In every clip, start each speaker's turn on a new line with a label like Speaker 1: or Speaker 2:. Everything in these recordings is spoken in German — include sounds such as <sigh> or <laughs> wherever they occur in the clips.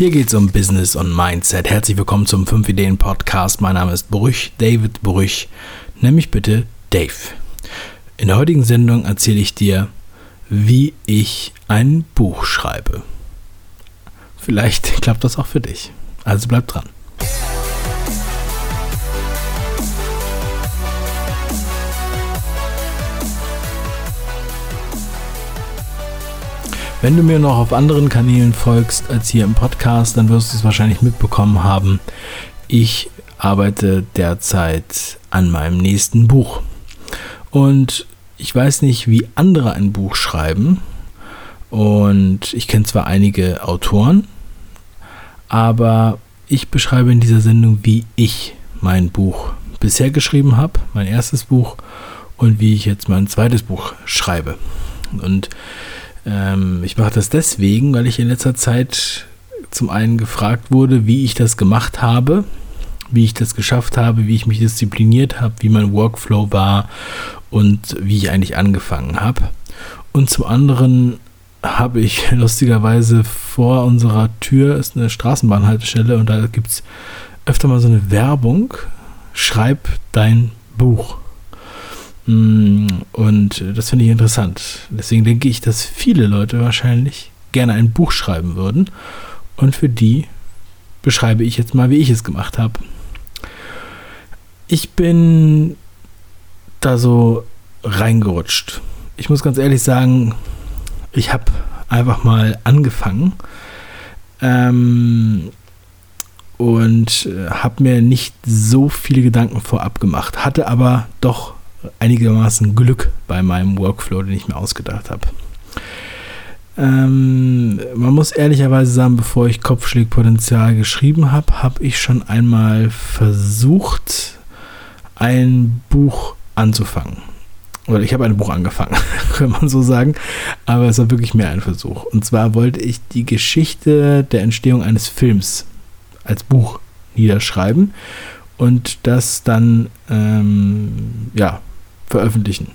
Speaker 1: Hier geht es um Business und Mindset. Herzlich willkommen zum 5 Ideen Podcast. Mein Name ist Brüch, David Brüch. Nenn mich bitte Dave. In der heutigen Sendung erzähle ich dir, wie ich ein Buch schreibe. Vielleicht <laughs> klappt das auch für dich. Also bleib dran. Wenn du mir noch auf anderen Kanälen folgst als hier im Podcast, dann wirst du es wahrscheinlich mitbekommen haben. Ich arbeite derzeit an meinem nächsten Buch. Und ich weiß nicht, wie andere ein Buch schreiben. Und ich kenne zwar einige Autoren, aber ich beschreibe in dieser Sendung, wie ich mein Buch bisher geschrieben habe, mein erstes Buch, und wie ich jetzt mein zweites Buch schreibe. Und ähm, ich mache das deswegen, weil ich in letzter Zeit zum einen gefragt wurde, wie ich das gemacht habe, wie ich das geschafft habe, wie ich mich diszipliniert habe, wie mein Workflow war und wie ich eigentlich angefangen habe. Und zum anderen habe ich <laughs> lustigerweise vor unserer Tür ist eine Straßenbahnhaltestelle und da gibt es öfter mal so eine Werbung. Schreib dein Buch. Mm, und das finde ich interessant. Deswegen denke ich, dass viele Leute wahrscheinlich gerne ein Buch schreiben würden. Und für die beschreibe ich jetzt mal, wie ich es gemacht habe. Ich bin da so reingerutscht. Ich muss ganz ehrlich sagen, ich habe einfach mal angefangen ähm, und äh, habe mir nicht so viele Gedanken vorab gemacht, hatte aber doch einigermaßen Glück bei meinem Workflow, den ich mir ausgedacht habe. Ähm, man muss ehrlicherweise sagen, bevor ich Kopfschlägpotenzial geschrieben habe, habe ich schon einmal versucht, ein Buch anzufangen. Oder ich habe ein Buch angefangen, <laughs> kann man so sagen. Aber es war wirklich mehr ein Versuch. Und zwar wollte ich die Geschichte der Entstehung eines Films als Buch niederschreiben und das dann ähm, ja, veröffentlichen.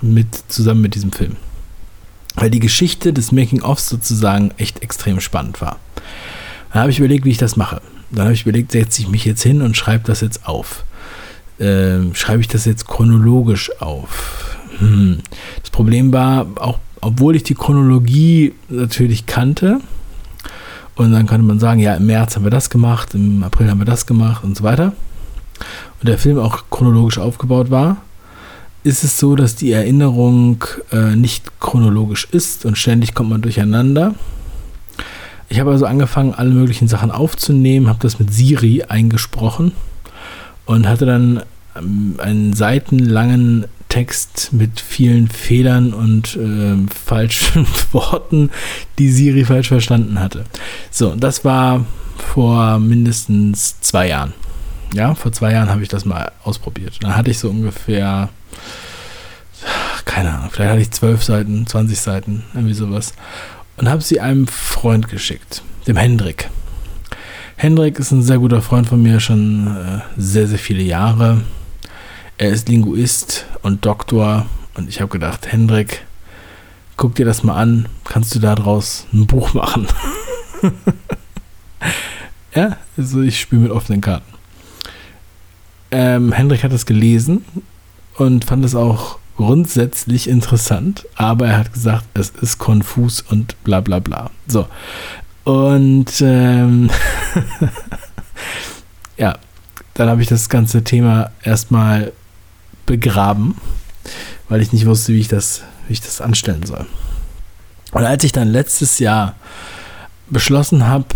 Speaker 1: Mit, zusammen mit diesem Film. Weil die Geschichte des Making-ofs sozusagen echt extrem spannend war. Dann habe ich überlegt, wie ich das mache. Dann habe ich überlegt, setze ich mich jetzt hin und schreibe das jetzt auf. Ähm, schreibe ich das jetzt chronologisch auf? Hm. Das Problem war, auch obwohl ich die Chronologie natürlich kannte, und dann könnte man sagen, ja, im März haben wir das gemacht, im April haben wir das gemacht und so weiter. Und der Film auch chronologisch aufgebaut war, ist es so, dass die Erinnerung äh, nicht chronologisch ist und ständig kommt man durcheinander. Ich habe also angefangen, alle möglichen Sachen aufzunehmen, habe das mit Siri eingesprochen und hatte dann ähm, einen seitenlangen Text mit vielen Fehlern und äh, falschen <laughs> Worten, die Siri falsch verstanden hatte. So, das war vor mindestens zwei Jahren. Ja, vor zwei Jahren habe ich das mal ausprobiert. Dann hatte ich so ungefähr keine Ahnung, vielleicht hatte ich zwölf Seiten, 20 Seiten, irgendwie sowas. Und habe sie einem Freund geschickt, dem Hendrik. Hendrik ist ein sehr guter Freund von mir, schon äh, sehr, sehr viele Jahre. Er ist Linguist und Doktor. Und ich habe gedacht, Hendrik, guck dir das mal an. Kannst du daraus ein Buch machen? <laughs> ja, also ich spiele mit offenen Karten. Ähm, Hendrik hat das gelesen und fand es auch grundsätzlich interessant, aber er hat gesagt, es ist konfus und bla bla bla. So. Und ähm, <laughs> ja, dann habe ich das ganze Thema erstmal begraben, weil ich nicht wusste, wie ich das, wie ich das anstellen soll. Und als ich dann letztes Jahr beschlossen habe,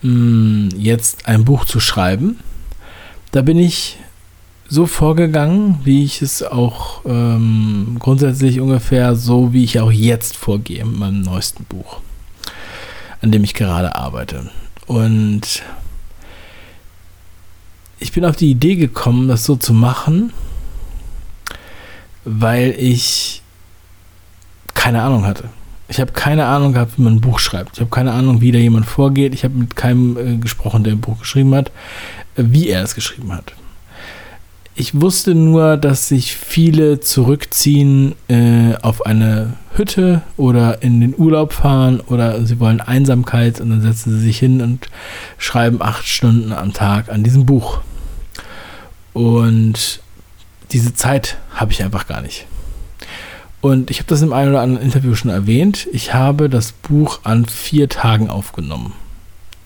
Speaker 1: hm, jetzt ein Buch zu schreiben, da bin ich so vorgegangen, wie ich es auch ähm, grundsätzlich ungefähr so, wie ich auch jetzt vorgehe mit meinem neuesten Buch, an dem ich gerade arbeite. Und ich bin auf die Idee gekommen, das so zu machen, weil ich keine Ahnung hatte. Ich habe keine Ahnung gehabt, wie man ein Buch schreibt. Ich habe keine Ahnung, wie da jemand vorgeht. Ich habe mit keinem äh, gesprochen, der ein Buch geschrieben hat, äh, wie er es geschrieben hat ich wusste nur, dass sich viele zurückziehen äh, auf eine Hütte oder in den Urlaub fahren oder sie wollen Einsamkeit und dann setzen sie sich hin und schreiben acht Stunden am Tag an diesem Buch. Und diese Zeit habe ich einfach gar nicht. Und ich habe das im einen oder anderen Interview schon erwähnt. Ich habe das Buch an vier Tagen aufgenommen.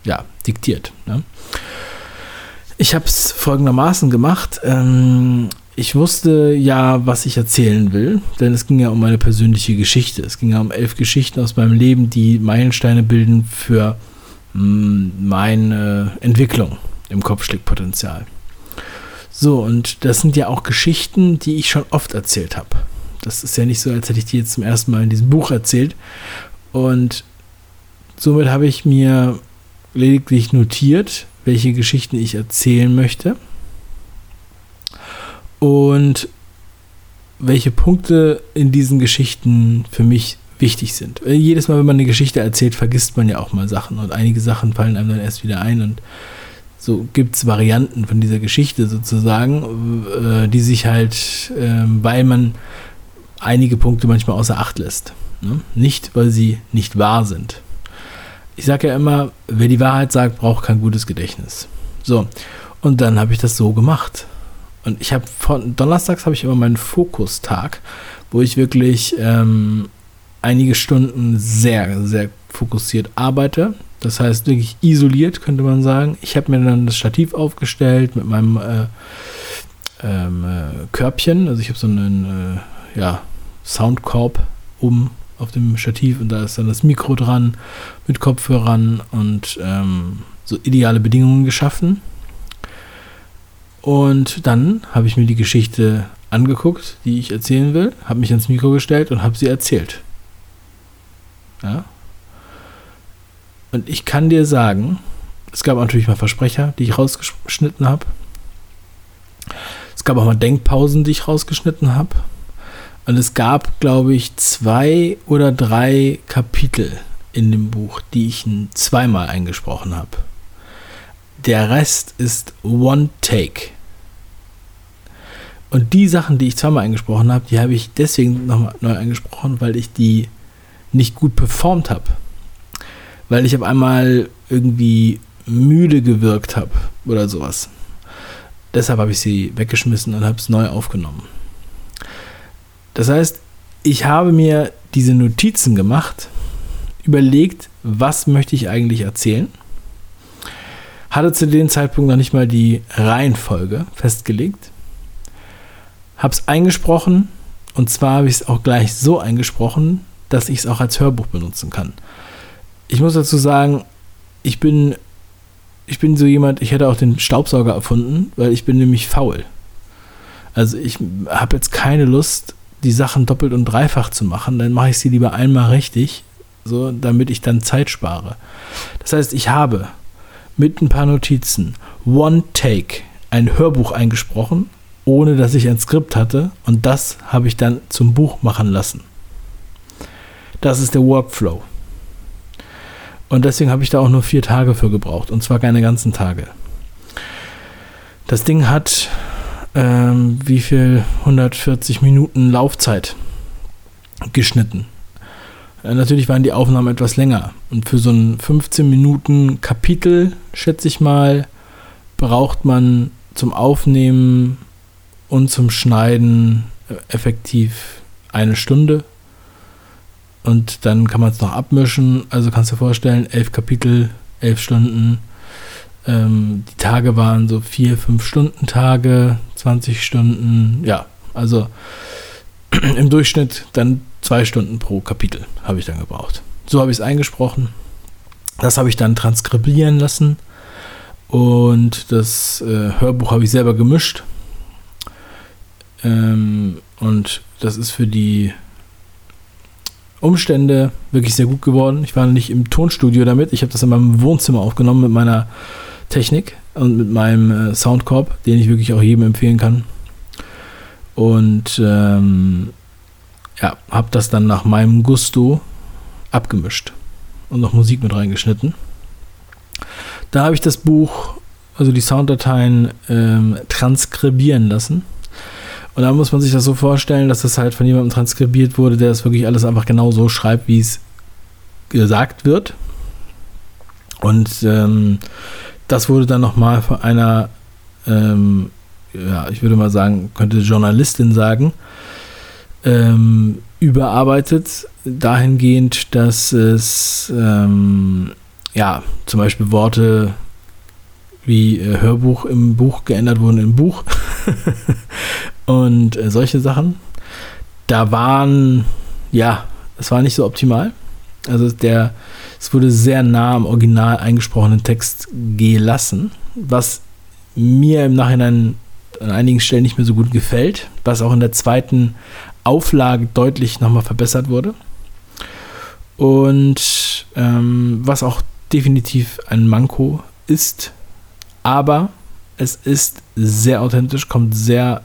Speaker 1: Ja, diktiert. Ne? Ich habe es folgendermaßen gemacht. Ähm, ich wusste ja, was ich erzählen will, denn es ging ja um meine persönliche Geschichte. Es ging ja um elf Geschichten aus meinem Leben, die Meilensteine bilden für mh, mm, meine Entwicklung im Kopfschlägpotenzial. So, und das sind ja auch Geschichten, die ich schon oft erzählt habe. Das ist ja nicht so, als hätte ich die jetzt zum ersten Mal in diesem Buch erzählt. Und somit habe ich mir lediglich notiert, welche Geschichten ich erzählen möchte und welche Punkte in diesen Geschichten für mich wichtig sind. Jedes Mal, wenn man eine Geschichte erzählt, vergisst man ja auch mal Sachen und einige Sachen fallen einem dann erst wieder ein und so gibt es Varianten von dieser Geschichte sozusagen, äh, die sich halt, äh, weil man einige Punkte manchmal außer Acht lässt. Ne? Nicht, weil sie nicht wahr sind ich sage ja immer, wer die Wahrheit sagt, braucht kein gutes Gedächtnis. So, und dann habe ich das so gemacht. Und ich habe von Donnerstags habe ich immer meinen Fokustag, wo ich wirklich ähm, einige Stunden sehr, sehr fokussiert arbeite. Das heißt wirklich isoliert, könnte man sagen. Ich habe mir dann das Stativ aufgestellt mit meinem äh, ähm, äh, Körbchen. Also ich habe so einen äh, ja, Soundkorb um auf dem Stativ und da ist dann das Mikro dran mit Kopfhörern und ähm, so ideale Bedingungen geschaffen. Und dann habe ich mir die Geschichte angeguckt, die ich erzählen will, habe mich ans Mikro gestellt und habe sie erzählt. Ja. Und ich kann dir sagen, es gab natürlich mal Versprecher, die ich rausgeschnitten habe. Es gab auch mal Denkpausen, die ich rausgeschnitten habe. Und es gab, glaube ich, zwei oder drei Kapitel in dem Buch, die ich zweimal eingesprochen habe. Der Rest ist One Take. Und die Sachen, die ich zweimal eingesprochen habe, die habe ich deswegen nochmal neu eingesprochen, weil ich die nicht gut performt habe. Weil ich auf einmal irgendwie müde gewirkt habe oder sowas. Deshalb habe ich sie weggeschmissen und habe es neu aufgenommen. Das heißt, ich habe mir diese Notizen gemacht, überlegt, was möchte ich eigentlich erzählen, hatte zu dem Zeitpunkt noch nicht mal die Reihenfolge festgelegt, habe es eingesprochen und zwar habe ich es auch gleich so eingesprochen, dass ich es auch als Hörbuch benutzen kann. Ich muss dazu sagen, ich bin, ich bin so jemand, ich hätte auch den Staubsauger erfunden, weil ich bin nämlich faul. Also ich habe jetzt keine Lust, die Sachen doppelt und dreifach zu machen, dann mache ich sie lieber einmal richtig, so damit ich dann Zeit spare. Das heißt, ich habe mit ein paar Notizen One Take ein Hörbuch eingesprochen, ohne dass ich ein Skript hatte und das habe ich dann zum Buch machen lassen. Das ist der Workflow. Und deswegen habe ich da auch nur vier Tage für gebraucht und zwar keine ganzen Tage. Das Ding hat ähm, wie viel 140 Minuten Laufzeit geschnitten. Äh, natürlich waren die Aufnahmen etwas länger. Und für so ein 15 Minuten Kapitel, schätze ich mal, braucht man zum Aufnehmen und zum Schneiden äh, effektiv eine Stunde. Und dann kann man es noch abmischen. Also kannst du dir vorstellen, elf Kapitel, elf Stunden ähm, die Tage waren so vier, fünf Stunden Tage, 20 Stunden, ja, also <clears throat> im Durchschnitt dann zwei Stunden pro Kapitel habe ich dann gebraucht. So habe ich es eingesprochen. Das habe ich dann transkribieren lassen und das äh, Hörbuch habe ich selber gemischt. Ähm, und das ist für die Umstände wirklich sehr gut geworden. Ich war nicht im Tonstudio damit. Ich habe das in meinem Wohnzimmer aufgenommen mit meiner Technik und mit meinem äh, Soundkorb, den ich wirklich auch jedem empfehlen kann. Und ähm, ja, habe das dann nach meinem Gusto abgemischt und noch Musik mit reingeschnitten. Da habe ich das Buch, also die Sounddateien ähm, transkribieren lassen. Und da muss man sich das so vorstellen, dass das halt von jemandem transkribiert wurde, der das wirklich alles einfach genau so schreibt, wie es gesagt wird. Und ähm, das wurde dann nochmal von einer, ähm, ja, ich würde mal sagen, könnte Journalistin sagen, ähm, überarbeitet, dahingehend, dass es ähm, ja zum Beispiel Worte wie äh, Hörbuch im Buch geändert wurden im Buch <laughs> und äh, solche Sachen. Da waren, ja, es war nicht so optimal. Also der, es wurde sehr nah am original eingesprochenen Text gelassen, was mir im Nachhinein an einigen Stellen nicht mehr so gut gefällt, was auch in der zweiten Auflage deutlich nochmal verbessert wurde. Und ähm, was auch definitiv ein Manko ist, aber es ist sehr authentisch, kommt sehr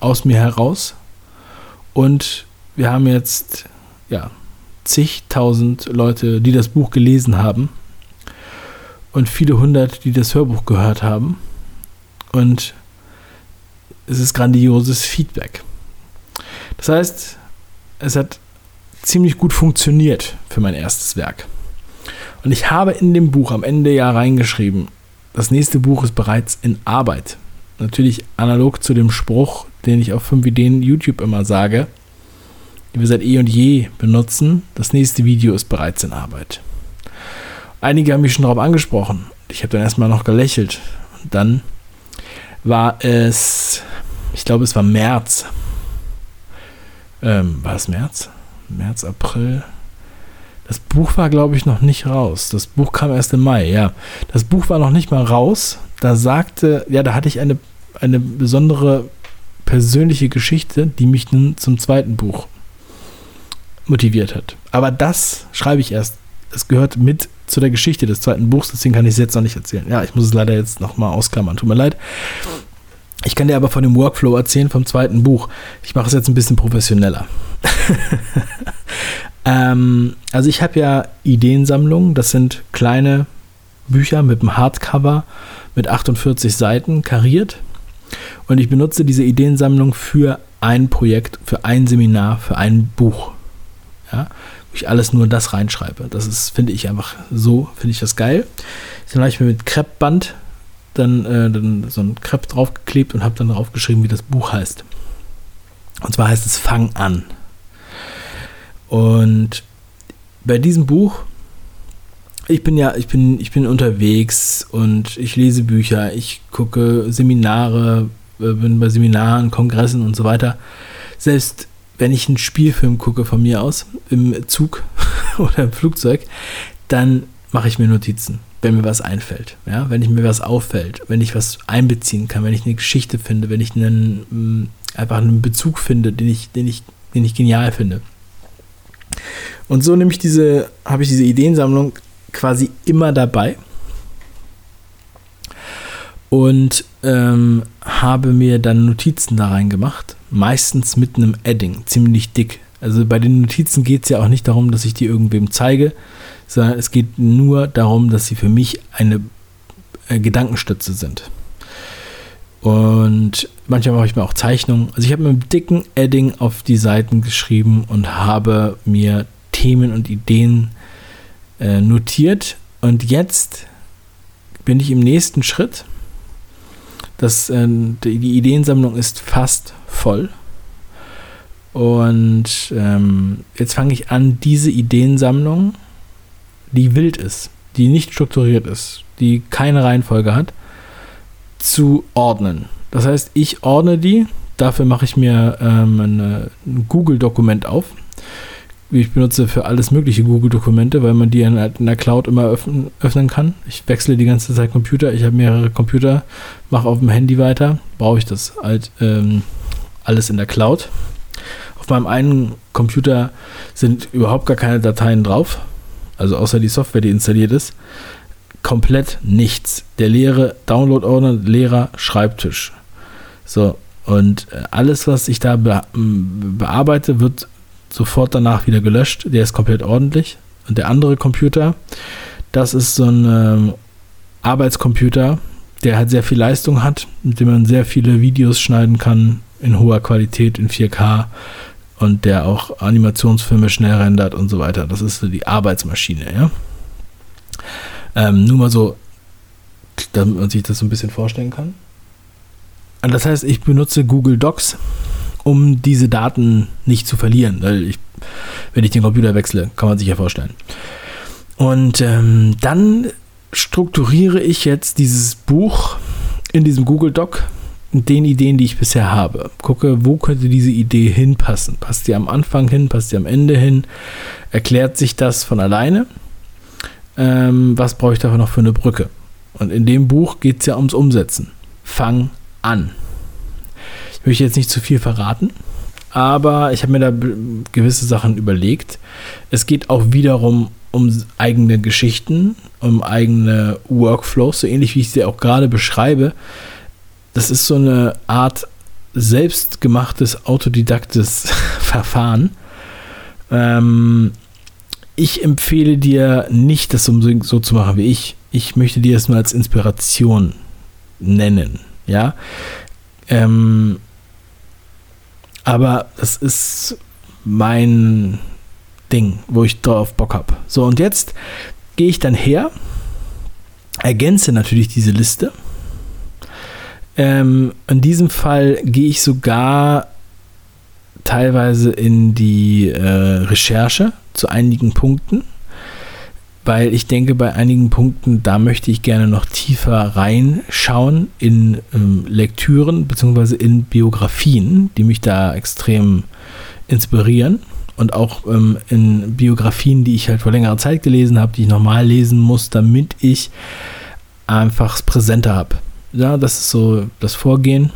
Speaker 1: aus mir heraus. Und wir haben jetzt, ja, zigtausend Leute, die das Buch gelesen haben und viele hundert, die das Hörbuch gehört haben. Und es ist grandioses Feedback. Das heißt, es hat ziemlich gut funktioniert für mein erstes Werk. Und ich habe in dem Buch am Ende ja reingeschrieben, das nächste Buch ist bereits in Arbeit. Natürlich analog zu dem Spruch, den ich auf 5 Ideen YouTube immer sage die wir seit eh und je benutzen. Das nächste Video ist bereits in Arbeit. Einige haben mich schon darauf angesprochen. Ich habe dann erstmal noch gelächelt. Und dann war es, ich glaube, es war März. Ähm, war es März? März, April. Das Buch war, glaube ich, noch nicht raus. Das Buch kam erst im Mai, ja. Das Buch war noch nicht mal raus. Da sagte, ja, da hatte ich eine, eine besondere persönliche Geschichte, die mich nun zum zweiten Buch motiviert hat. Aber das schreibe ich erst. Es gehört mit zu der Geschichte des zweiten Buchs, deswegen kann ich es jetzt noch nicht erzählen. Ja, ich muss es leider jetzt nochmal ausklammern, tut mir leid. Ich kann dir aber von dem Workflow erzählen vom zweiten Buch. Ich mache es jetzt ein bisschen professioneller. <laughs> ähm, also ich habe ja Ideensammlungen, das sind kleine Bücher mit einem Hardcover mit 48 Seiten kariert. Und ich benutze diese Ideensammlung für ein Projekt, für ein Seminar, für ein Buch ja, wo ich alles nur das reinschreibe. Das ist, finde ich einfach so, finde ich das geil. Dann habe ich mir mit Kreppband dann, äh, dann so ein Krepp draufgeklebt und habe dann drauf geschrieben, wie das Buch heißt. Und zwar heißt es Fang an. Und bei diesem Buch, ich bin ja, ich bin, ich bin unterwegs und ich lese Bücher, ich gucke Seminare, äh, bin bei Seminaren, Kongressen und so weiter. Selbst wenn ich einen Spielfilm gucke von mir aus, im Zug <laughs> oder im Flugzeug, dann mache ich mir Notizen, wenn mir was einfällt. Ja? Wenn ich mir was auffällt, wenn ich was einbeziehen kann, wenn ich eine Geschichte finde, wenn ich einen, mm, einfach einen Bezug finde, den ich, den ich, den ich genial finde. Und so nehme ich diese, habe ich diese Ideensammlung quasi immer dabei und ähm, habe mir dann Notizen da rein gemacht meistens mit einem Adding, ziemlich dick. Also bei den Notizen geht es ja auch nicht darum, dass ich die irgendwem zeige, sondern es geht nur darum, dass sie für mich eine äh, Gedankenstütze sind. Und manchmal mache ich mir auch Zeichnungen. Also ich habe mit einem dicken Adding auf die Seiten geschrieben und habe mir Themen und Ideen äh, notiert. Und jetzt bin ich im nächsten Schritt. Das, äh, die Ideensammlung ist fast voll. Und ähm, jetzt fange ich an, diese Ideensammlung, die wild ist, die nicht strukturiert ist, die keine Reihenfolge hat, zu ordnen. Das heißt, ich ordne die, dafür mache ich mir ähm, eine, ein Google-Dokument auf. Ich benutze für alles mögliche Google-Dokumente, weil man die in, in der Cloud immer öffnen, öffnen kann. Ich wechsle die ganze Zeit Computer. Ich habe mehrere Computer, mache auf dem Handy weiter. Brauche ich das halt ähm, alles in der Cloud. Auf meinem einen Computer sind überhaupt gar keine Dateien drauf, also außer die Software, die installiert ist. Komplett nichts. Der leere Download-Ordner, leerer Schreibtisch. So, und äh, alles, was ich da be bearbeite, wird sofort danach wieder gelöscht. Der ist komplett ordentlich. Und der andere Computer, das ist so ein ähm, Arbeitscomputer, der halt sehr viel Leistung hat, mit dem man sehr viele Videos schneiden kann in hoher Qualität in 4K und der auch Animationsfilme schnell rendert und so weiter. Das ist so die Arbeitsmaschine, ja. Ähm, nur mal so, damit man sich das so ein bisschen vorstellen kann. Das heißt, ich benutze Google Docs, um diese Daten nicht zu verlieren. Weil ich, wenn ich den Computer wechsle, kann man sich ja vorstellen. Und ähm, dann strukturiere ich jetzt dieses Buch in diesem Google Doc mit den Ideen, die ich bisher habe. Gucke, wo könnte diese Idee hinpassen? Passt die am Anfang hin? Passt die am Ende hin? Erklärt sich das von alleine? Ähm, was brauche ich dafür noch für eine Brücke? Und in dem Buch geht es ja ums Umsetzen. Fang an. Ich möchte jetzt nicht zu viel verraten, aber ich habe mir da gewisse Sachen überlegt. Es geht auch wiederum um eigene Geschichten, um eigene Workflows, so ähnlich wie ich sie auch gerade beschreibe. Das ist so eine Art selbstgemachtes, autodidaktes <laughs> Verfahren. Ähm, ich empfehle dir nicht, das so, so, zu machen wie ich. Ich möchte dir das nur als Inspiration nennen. Ja. Ähm, aber das ist mein Ding, wo ich drauf Bock habe. So, und jetzt gehe ich dann her, ergänze natürlich diese Liste. Ähm, in diesem Fall gehe ich sogar teilweise in die äh, Recherche zu einigen Punkten, weil ich denke, bei einigen Punkten, da möchte ich gerne noch tiefer reinschauen in ähm, Lektüren bzw. in Biografien, die mich da extrem inspirieren und auch ähm, in Biografien, die ich halt vor längerer Zeit gelesen habe, die ich nochmal lesen muss, damit ich einfach es präsenter habe. Ja, das ist so das Vorgehen.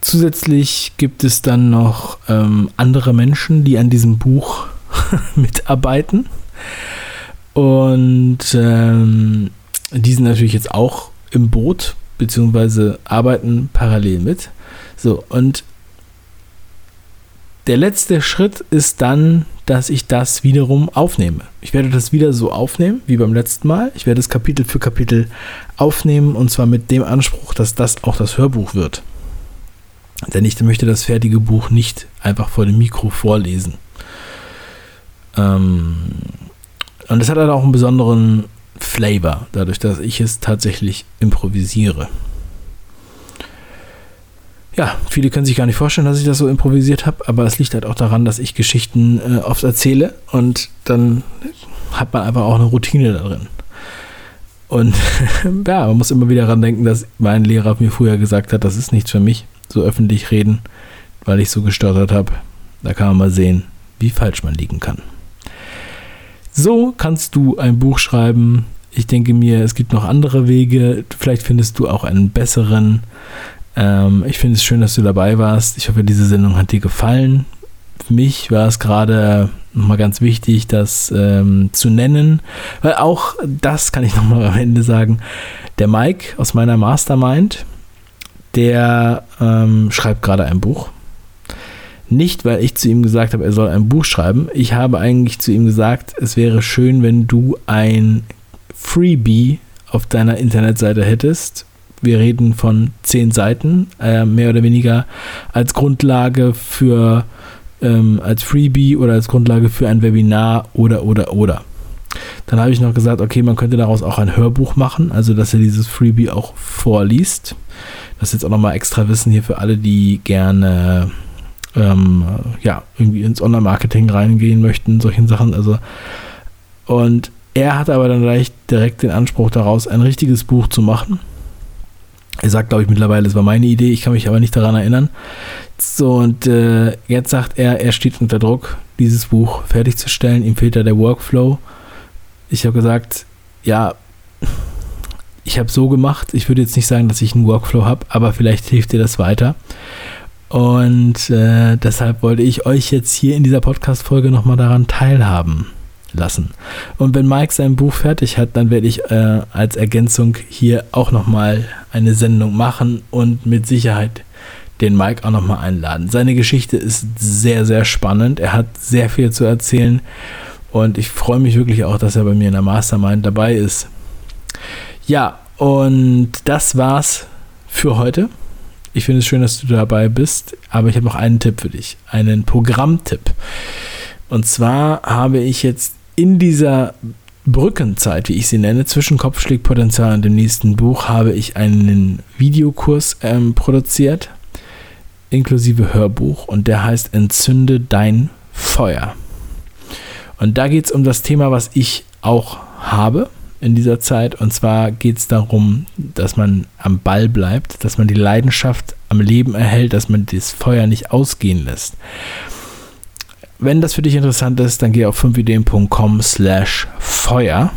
Speaker 1: Zusätzlich gibt es dann noch ähm, andere Menschen, die an diesem Buch <laughs> mitarbeiten. Und ähm, die sind natürlich jetzt auch im Boot, beziehungsweise arbeiten parallel mit. So, und der letzte Schritt ist dann, dass ich das wiederum aufnehme. Ich werde das wieder so aufnehmen wie beim letzten Mal. Ich werde es Kapitel für Kapitel aufnehmen und zwar mit dem Anspruch, dass das auch das Hörbuch wird. Denn ich möchte das fertige Buch nicht einfach vor dem Mikro vorlesen. Ähm, und es hat halt auch einen besonderen Flavor, dadurch, dass ich es tatsächlich improvisiere ja, viele können sich gar nicht vorstellen, dass ich das so improvisiert habe, aber es liegt halt auch daran, dass ich Geschichten äh, oft erzähle und dann hat man einfach auch eine Routine da drin. Und <laughs> ja, man muss immer wieder daran denken, dass mein Lehrer mir früher gesagt hat, das ist nichts für mich, so öffentlich reden, weil ich so gestottert habe. Da kann man mal sehen, wie falsch man liegen kann. So kannst du ein Buch schreiben. Ich denke mir, es gibt noch andere Wege. Vielleicht findest du auch einen besseren. Ähm, ich finde es schön, dass du dabei warst. Ich hoffe, diese Sendung hat dir gefallen. Für mich war es gerade nochmal ganz wichtig, das ähm, zu nennen, weil auch das kann ich <laughs> nochmal am Ende sagen. Der Mike aus meiner Mastermind, der ähm, schreibt gerade ein Buch. Nicht, weil ich zu ihm gesagt habe, er soll ein Buch schreiben. Ich habe eigentlich zu ihm gesagt, es wäre schön, wenn du ein Freebie auf deiner Internetseite hättest, wir reden von zehn Seiten, äh, mehr oder weniger als Grundlage für, ähm, als Freebie oder als Grundlage für ein Webinar oder, oder, oder. Dann habe ich noch gesagt, okay, man könnte daraus auch ein Hörbuch machen, also dass er dieses Freebie auch vorliest. Das ist jetzt auch nochmal extra Wissen hier für alle, die gerne ähm, ja, irgendwie ins Online-Marketing reingehen möchten, solchen Sachen. Also, und er hat aber dann gleich direkt den Anspruch daraus, ein richtiges Buch zu machen. Er sagt, glaube ich, mittlerweile, es war meine Idee, ich kann mich aber nicht daran erinnern. So, und äh, jetzt sagt er, er steht unter Druck, dieses Buch fertigzustellen. Ihm fehlt da der Workflow. Ich habe gesagt, ja, ich habe so gemacht. Ich würde jetzt nicht sagen, dass ich einen Workflow habe, aber vielleicht hilft dir das weiter. Und äh, deshalb wollte ich euch jetzt hier in dieser Podcast-Folge nochmal daran teilhaben lassen. Und wenn Mike sein Buch fertig hat, dann werde ich äh, als Ergänzung hier auch nochmal eine Sendung machen und mit Sicherheit den Mike auch nochmal einladen. Seine Geschichte ist sehr, sehr spannend. Er hat sehr viel zu erzählen und ich freue mich wirklich auch, dass er bei mir in der Mastermind dabei ist. Ja, Und das war's für heute. Ich finde es schön, dass du dabei bist, aber ich habe noch einen Tipp für dich, einen Programmtipp. Und zwar habe ich jetzt in dieser Brückenzeit, wie ich sie nenne, zwischen Kopfschlägpotenzial und dem nächsten Buch, habe ich einen Videokurs ähm, produziert, inklusive Hörbuch, und der heißt Entzünde dein Feuer. Und da geht es um das Thema, was ich auch habe in dieser Zeit. Und zwar geht es darum, dass man am Ball bleibt, dass man die Leidenschaft am Leben erhält, dass man das Feuer nicht ausgehen lässt. Wenn das für dich interessant ist, dann geh auf 5ideen.com slash Feuer.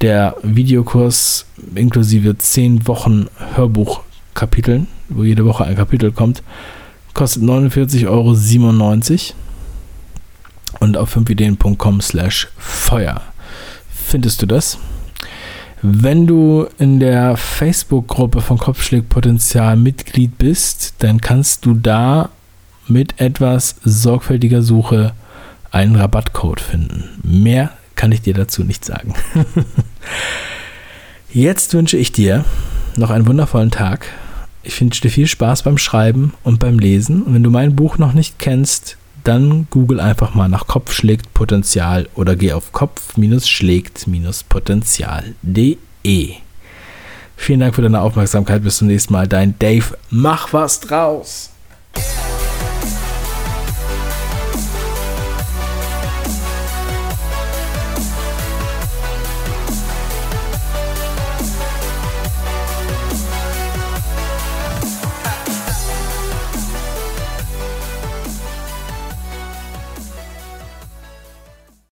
Speaker 1: Der Videokurs inklusive 10 Wochen Hörbuchkapiteln, wo jede Woche ein Kapitel kommt, kostet 49,97 Euro. Und auf 5ideen.com slash Feuer findest du das. Wenn du in der Facebook-Gruppe von Kopfschlägpotenzial Mitglied bist, dann kannst du da mit etwas sorgfältiger Suche einen Rabattcode finden. Mehr kann ich dir dazu nicht sagen. <laughs> Jetzt wünsche ich dir noch einen wundervollen Tag. Ich wünsche dir viel Spaß beim Schreiben und beim Lesen. Und wenn du mein Buch noch nicht kennst, dann google einfach mal nach Kopf schlägt Potenzial oder geh auf kopf-schlägt-potenzial.de. Vielen Dank für deine Aufmerksamkeit. Bis zum nächsten Mal. Dein Dave. Mach was draus.